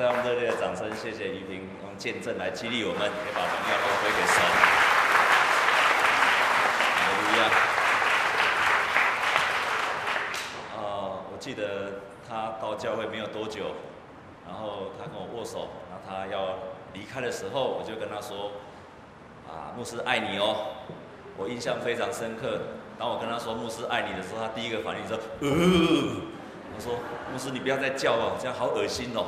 再用热烈的掌声，谢谢于平用见证来激励我们，也把荣耀都归给神。哈利路亚。呃，我记得他到教会没有多久，然后他跟我握手，然后他要离开的时候，我就跟他说：“啊，牧师爱你哦。”我印象非常深刻。当我跟他说牧师爱你的时候，他第一个反应说：“呃。”我说：“牧师，你不要再叫了，这样好恶心哦。”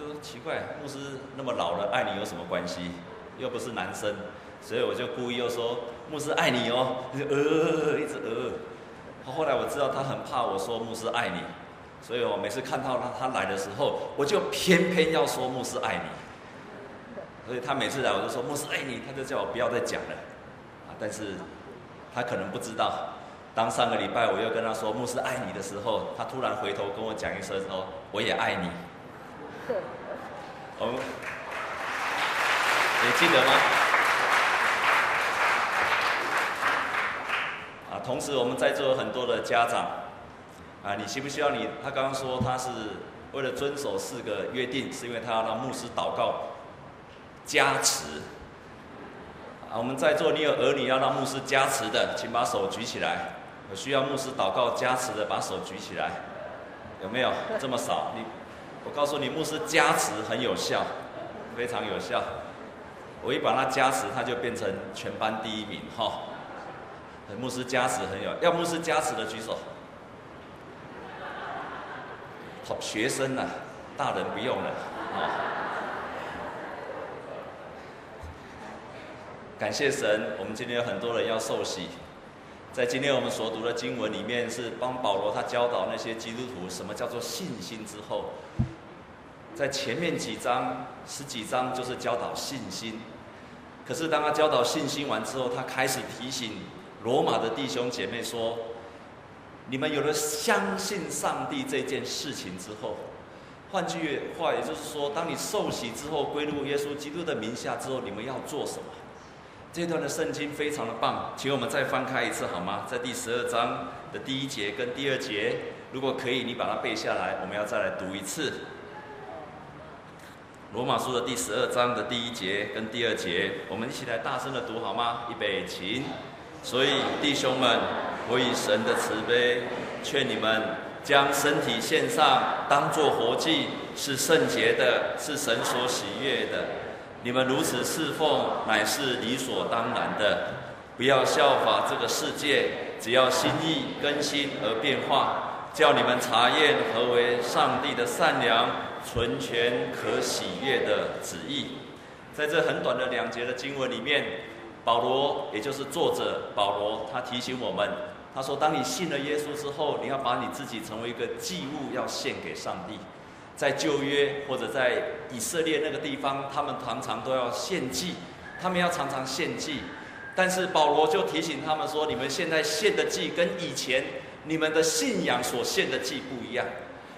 就奇怪，牧师那么老了，爱你有什么关系？又不是男生，所以我就故意又说：“牧师爱你哦。”就呃，一直呃。后来我知道他很怕我说牧师爱你，所以我每次看到他他来的时候，我就偏偏要说牧师爱你。所以他每次来我就说牧师爱你，他就叫我不要再讲了。啊，但是他可能不知道。当上个礼拜我又跟他说牧师爱你的时候，他突然回头跟我讲一声说我也爱你。哦，你记得吗？啊，同时我们在座有很多的家长，啊，你需不需要你？他刚刚说他是为了遵守四个约定，是因为他要让牧师祷告加持。啊，我们在座你有儿女要让牧师加持的，请把手举起来。有需要牧师祷告加持的，把手举起来，有没有？这么少？你，我告诉你，牧师加持很有效，非常有效。我一把他加持，他就变成全班第一名哈。牧师加持很有，要牧师加持的举手。好，学生啊，大人不用了。感谢神，我们今天有很多人要受洗。在今天我们所读的经文里面，是帮保罗他教导那些基督徒什么叫做信心之后，在前面几章十几章就是教导信心，可是当他教导信心完之后，他开始提醒罗马的弟兄姐妹说：你们有了相信上帝这件事情之后，换句话也就是说，当你受洗之后归入耶稣基督的名下之后，你们要做什么？这段的圣经非常的棒，请我们再翻开一次好吗？在第十二章的第一节跟第二节，如果可以，你把它背下来，我们要再来读一次。罗马书的第十二章的第一节跟第二节，我们一起来大声的读好吗？预备，请。所以弟兄们，我以神的慈悲劝你们，将身体献上，当作活祭，是圣洁的，是神所喜悦的。你们如此侍奉，乃是理所当然的。不要效法这个世界，只要心意更新而变化，叫你们查验何为上帝的善良、存全、可喜悦的旨意。在这很短的两节的经文里面，保罗也就是作者保罗，他提醒我们，他说：当你信了耶稣之后，你要把你自己成为一个祭物，要献给上帝。在旧约或者在以色列那个地方，他们常常都要献祭，他们要常常献祭。但是保罗就提醒他们说：“你们现在献的祭跟以前你们的信仰所献的祭不一样。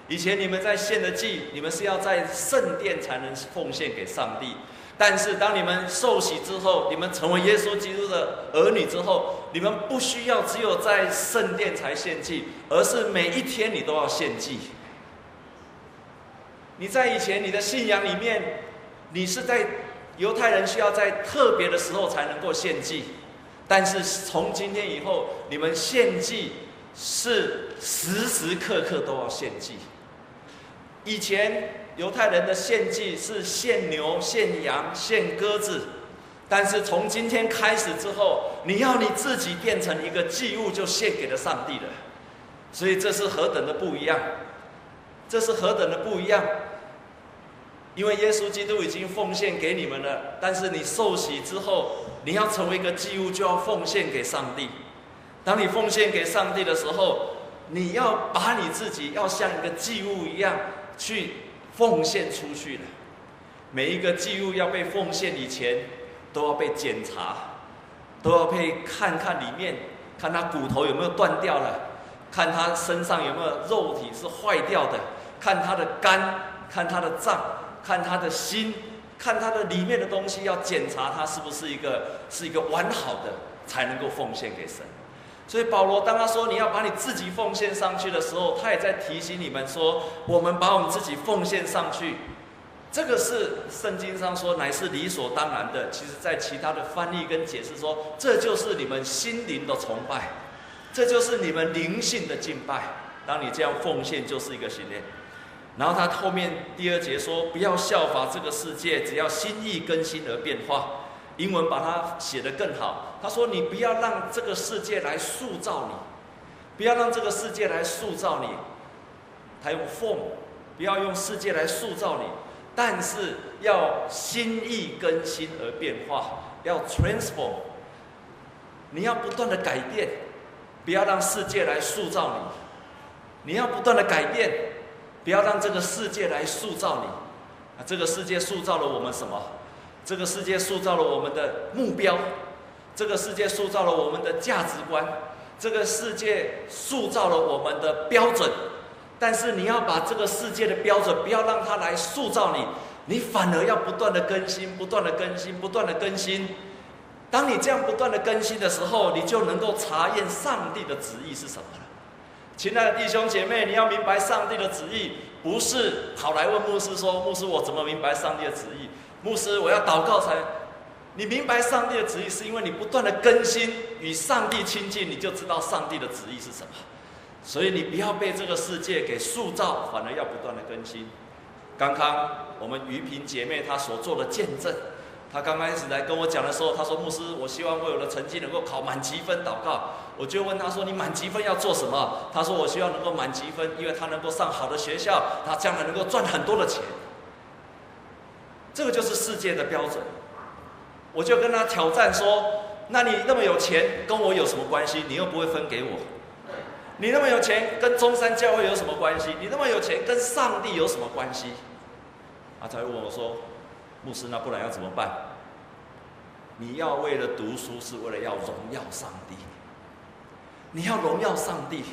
以前你们在献的祭，你们是要在圣殿才能奉献给上帝。但是当你们受洗之后，你们成为耶稣基督的儿女之后，你们不需要只有在圣殿才献祭，而是每一天你都要献祭。”你在以前你的信仰里面，你是在犹太人需要在特别的时候才能够献祭，但是从今天以后，你们献祭是时时刻刻都要献祭。以前犹太人的献祭是献牛、献羊、献鸽子，但是从今天开始之后，你要你自己变成一个祭物，就献给了上帝了。所以这是何等的不一样！这是何等的不一样！因为耶稣基督已经奉献给你们了，但是你受洗之后，你要成为一个祭物，就要奉献给上帝。当你奉献给上帝的时候，你要把你自己要像一个祭物一样去奉献出去的。每一个祭物要被奉献以前，都要被检查，都要被看看里面，看他骨头有没有断掉了，看他身上有没有肉体是坏掉的。看他的肝，看他的脏，看他的心，看他的里面的东西，要检查他是不是一个是一个完好的，才能够奉献给神。所以保罗当他说你要把你自己奉献上去的时候，他也在提醒你们说，我们把我们自己奉献上去，这个是圣经上说乃是理所当然的。其实，在其他的翻译跟解释说，这就是你们心灵的崇拜，这就是你们灵性的敬拜。当你这样奉献，就是一个训练。然后他后面第二节说，不要效法这个世界，只要心意更新而变化。英文把它写得更好。他说：“你不要让这个世界来塑造你，不要让这个世界来塑造你。他用 form，不要用世界来塑造你，但是要心意更新而变化，要 transform。你要不断的改变，不要让世界来塑造你。你要不断的改变，不要让这个世界来塑造你。啊，这个世界塑造了我们什么？”这个世界塑造了我们的目标，这个世界塑造了我们的价值观，这个世界塑造了我们的标准。但是你要把这个世界的标准，不要让它来塑造你，你反而要不断的更新，不断的更新，不断的更新。当你这样不断的更新的时候，你就能够查验上帝的旨意是什么了。亲爱的弟兄姐妹，你要明白上帝的旨意，不是跑来问牧师说：“牧师，我怎么明白上帝的旨意？”牧师，我要祷告才，你明白上帝的旨意，是因为你不断的更新与上帝亲近，你就知道上帝的旨意是什么。所以你不要被这个世界给塑造，反而要不断的更新。刚刚我们于萍姐妹她所做的见证，她刚开始来跟我讲的时候，她说：“牧师，我希望我有的成绩能够考满级分祷告。”我就问她说：“你满级分要做什么？”她说：“我希望能够满级分，因为她能够上好的学校，她将来能够赚很多的钱。”这个就是世界的标准，我就跟他挑战说：“那你那么有钱，跟我有什么关系？你又不会分给我。你那么有钱，跟中山教会有什么关系？你那么有钱，跟上帝有什么关系？”他才问我说：“牧师，那不然要怎么办？你要为了读书，是为了要荣耀上帝。你要荣耀上帝。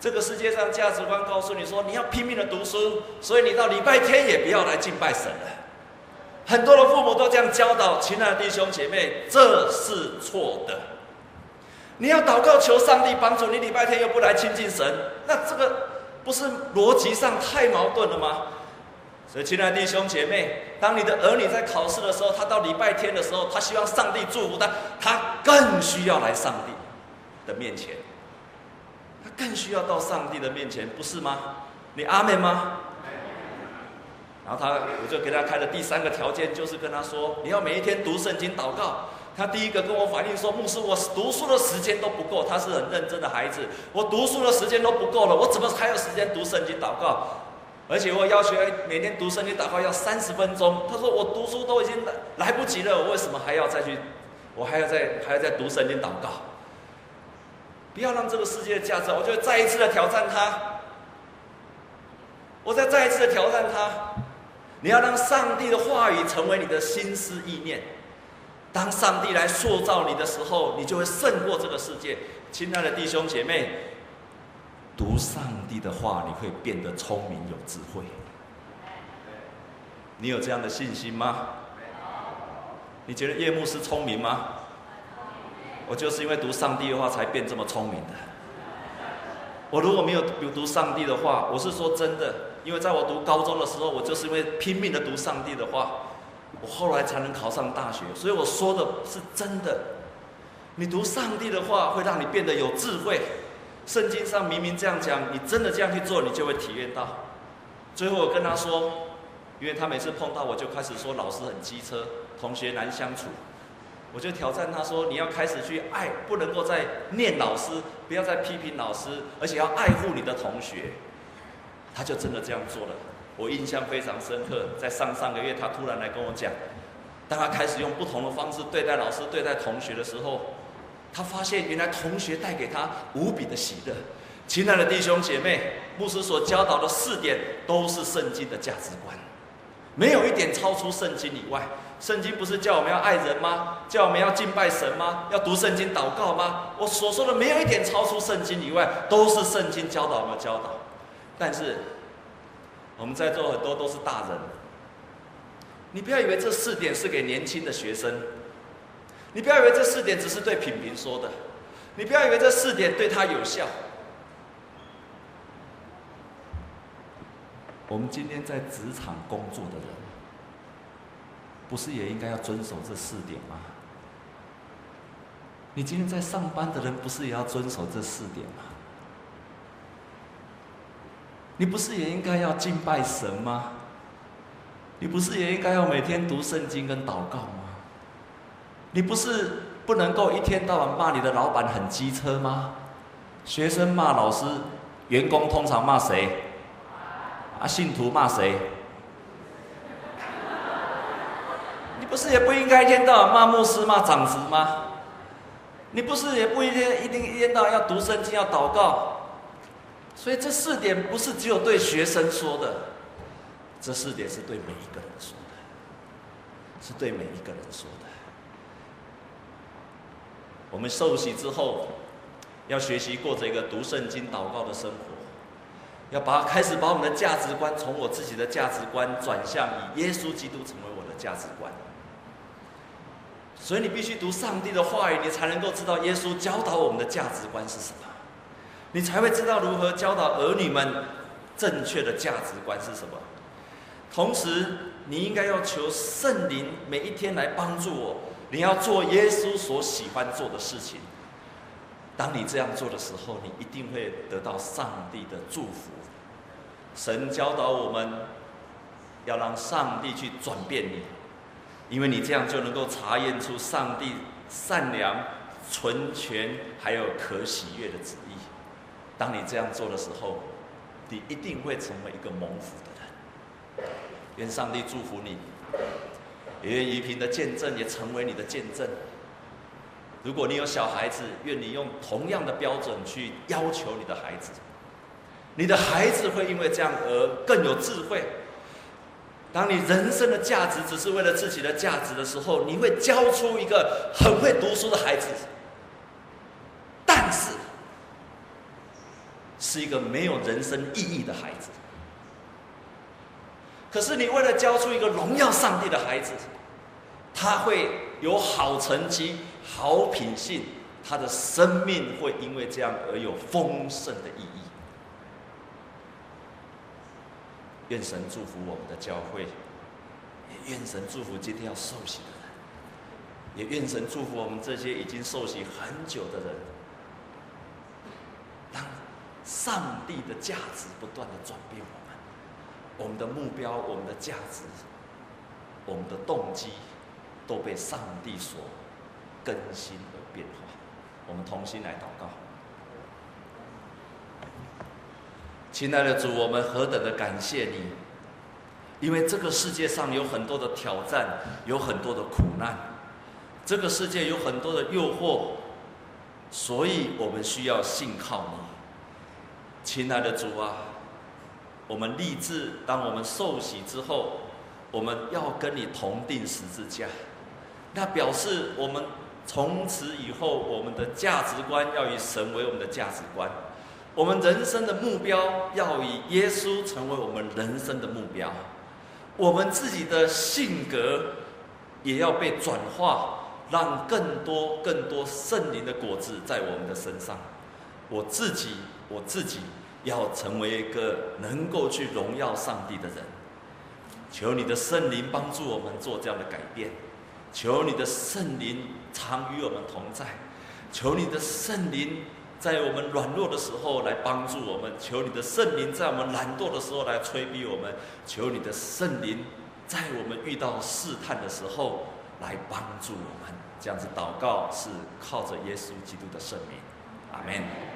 这个世界上价值观告诉你说，你要拼命的读书，所以你到礼拜天也不要来敬拜神了。”很多的父母都这样教导，亲爱的弟兄姐妹，这是错的。你要祷告求上帝帮助你，礼拜天又不来亲近神，那这个不是逻辑上太矛盾了吗？所以，亲爱的弟兄姐妹，当你的儿女在考试的时候，他到礼拜天的时候，他希望上帝祝福他，他更需要来上帝的面前，他更需要到上帝的面前，不是吗？你阿妹吗？然后他，我就给他开的第三个条件，就是跟他说，你要每一天读圣经祷告。他第一个跟我反映说，牧师，我读书的时间都不够。他是很认真的孩子，我读书的时间都不够了，我怎么还有时间读圣经祷告？而且我要求每天读圣经祷告要三十分钟。他说我读书都已经来来不及了，我为什么还要再去？我还要再还要再读圣经祷告？不要让这个世界的价值，我就再一次的挑战他。我再再一次的挑战他。你要让上帝的话语成为你的心思意念。当上帝来塑造你的时候，你就会胜过这个世界。亲爱的弟兄姐妹，读上帝的话，你会变得聪明有智慧。你有这样的信心吗？你觉得叶牧师聪明吗？我就是因为读上帝的话才变这么聪明的。我如果没有有读上帝的话，我是说真的。因为在我读高中的时候，我就是因为拼命的读上帝的话，我后来才能考上大学。所以我说的是真的。你读上帝的话，会让你变得有智慧。圣经上明明这样讲，你真的这样去做，你就会体验到。最后我跟他说，因为他每次碰到我就开始说老师很机车，同学难相处，我就挑战他说，你要开始去爱，不能够再念老师，不要再批评老师，而且要爱护你的同学。他就真的这样做了，我印象非常深刻。在上上个月，他突然来跟我讲，当他开始用不同的方式对待老师、对待同学的时候，他发现原来同学带给他无比的喜乐。亲爱的弟兄姐妹，牧师所教导的四点都是圣经的价值观，没有一点超出圣经以外。圣经不是叫我们要爱人吗？叫我们要敬拜神吗？要读圣经祷告吗？我所说的没有一点超出圣经以外，都是圣经教导我们教导。但是，我们在座很多都是大人，你不要以为这四点是给年轻的学生，你不要以为这四点只是对品评说的，你不要以为这四点对他有效。我们今天在职场工作的人，不是也应该要遵守这四点吗？你今天在上班的人，不是也要遵守这四点吗？你不是也应该要敬拜神吗？你不是也应该要每天读圣经跟祷告吗？你不是不能够一天到晚骂你的老板很机车吗？学生骂老师，员工通常骂谁？啊，信徒骂谁？你不是也不应该一天到晚骂牧师、骂长子吗？你不是也不一天一定一天到晚要读圣经、要祷告？所以这四点不是只有对学生说的，这四点是对每一个人说的，是对每一个人说的。我们受洗之后，要学习过这个读圣经、祷告的生活。要把开始把我们的价值观从我自己的价值观转向以耶稣基督成为我的价值观，所以你必须读上帝的话语，你才能够知道耶稣教导我们的价值观是什么，你才会知道如何教导儿女们正确的价值观是什么。同时，你应该要求圣灵每一天来帮助我，你要做耶稣所喜欢做的事情。当你这样做的时候，你一定会得到上帝的祝福。神教导我们，要让上帝去转变你，因为你这样就能够查验出上帝善良、纯全还有可喜悦的旨。当你这样做的时候，你一定会成为一个蒙福的人。愿上帝祝福你，也愿宜平的见证也成为你的见证。如果你有小孩子，愿你用同样的标准去要求你的孩子，你的孩子会因为这样而更有智慧。当你人生的价值只是为了自己的价值的时候，你会教出一个很会读书的孩子，但是是一个没有人生意义的孩子。可是你为了教出一个荣耀上帝的孩子，他会有好成绩。好品性，他的生命会因为这样而有丰盛的意义。愿神祝福我们的教会，也愿神祝福今天要受洗的人，也愿神祝福我们这些已经受洗很久的人。上帝的价值不断的转变我们，我们的目标、我们的价值、我们的动机，都被上帝所。更新和变化，我们同心来祷告。亲爱的主，我们何等的感谢你，因为这个世界上有很多的挑战，有很多的苦难，这个世界有很多的诱惑，所以我们需要信靠你。亲爱的主啊，我们立志，当我们受洗之后，我们要跟你同钉十字架，那表示我们。从此以后，我们的价值观要以神为我们的价值观，我们人生的目标要以耶稣成为我们人生的目标，我们自己的性格也要被转化，让更多更多圣灵的果子在我们的身上。我自己，我自己要成为一个能够去荣耀上帝的人。求你的圣灵帮助我们做这样的改变。求你的圣灵常与我们同在，求你的圣灵在我们软弱的时候来帮助我们，求你的圣灵在我们懒惰的时候来催逼我们，求你的圣灵在我们遇到试探的时候来帮助我们。这样子祷告是靠着耶稣基督的圣名，阿门。